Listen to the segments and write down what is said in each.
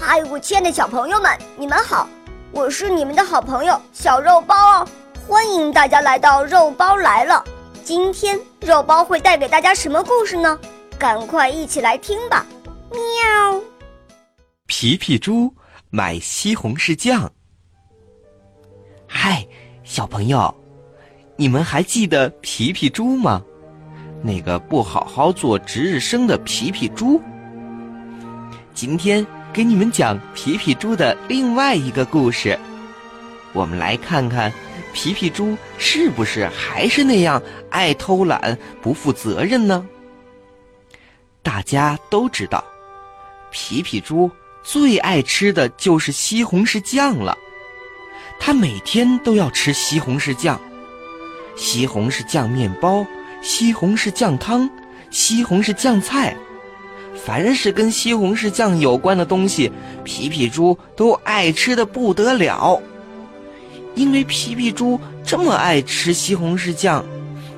嗨，我亲爱的小朋友们，你们好！我是你们的好朋友小肉包哦，欢迎大家来到肉包来了。今天肉包会带给大家什么故事呢？赶快一起来听吧！喵。皮皮猪买西红柿酱。嗨，小朋友，你们还记得皮皮猪吗？那个不好好做值日生的皮皮猪。今天给你们讲皮皮猪的另外一个故事，我们来看看皮皮猪是不是还是那样爱偷懒、不负责任呢？大家都知道，皮皮猪最爱吃的就是西红柿酱了，他每天都要吃西红柿酱，西红柿酱面包、西红柿酱汤、西红柿酱菜。凡是跟西红柿酱有关的东西，皮皮猪都爱吃的不得了。因为皮皮猪这么爱吃西红柿酱，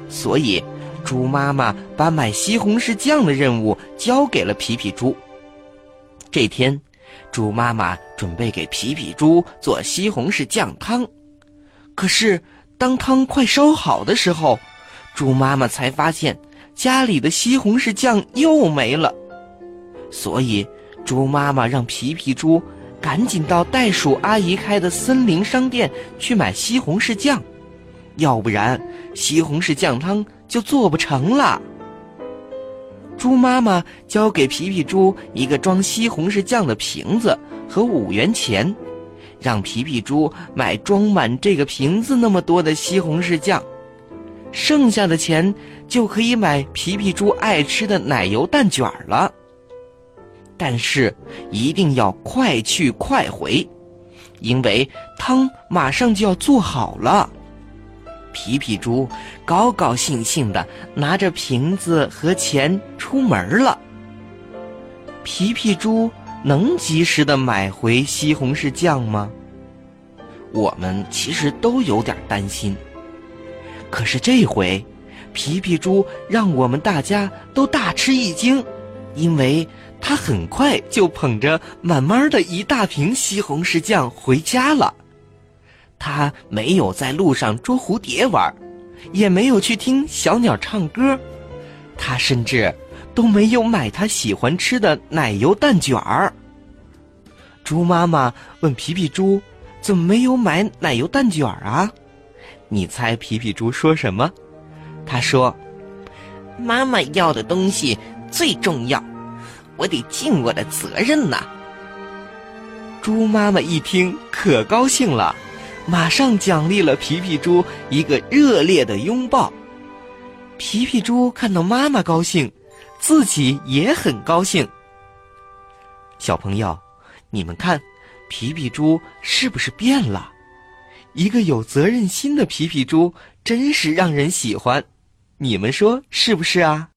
所以猪妈妈把买西红柿酱的任务交给了皮皮猪。这天，猪妈妈准备给皮皮猪做西红柿酱汤，可是当汤快烧好的时候，猪妈妈才发现家里的西红柿酱又没了。所以，猪妈妈让皮皮猪赶紧到袋鼠阿姨开的森林商店去买西红柿酱，要不然西红柿酱汤就做不成了。猪妈妈交给皮皮猪一个装西红柿酱的瓶子和五元钱，让皮皮猪买装满这个瓶子那么多的西红柿酱，剩下的钱就可以买皮皮猪爱吃的奶油蛋卷了。但是一定要快去快回，因为汤马上就要做好了。皮皮猪高高兴兴的拿着瓶子和钱出门了。皮皮猪能及时的买回西红柿酱吗？我们其实都有点担心。可是这回，皮皮猪让我们大家都大吃一惊，因为。他很快就捧着满满的一大瓶西红柿酱回家了。他没有在路上捉蝴蝶玩，也没有去听小鸟唱歌，他甚至都没有买他喜欢吃的奶油蛋卷儿。猪妈妈问皮皮猪：“怎么没有买奶油蛋卷儿啊？”你猜皮皮猪说什么？他说：“妈妈要的东西最重要。”我得尽我的责任呐！猪妈妈一听可高兴了，马上奖励了皮皮猪一个热烈的拥抱。皮皮猪看到妈妈高兴，自己也很高兴。小朋友，你们看，皮皮猪是不是变了？一个有责任心的皮皮猪，真是让人喜欢。你们说是不是啊？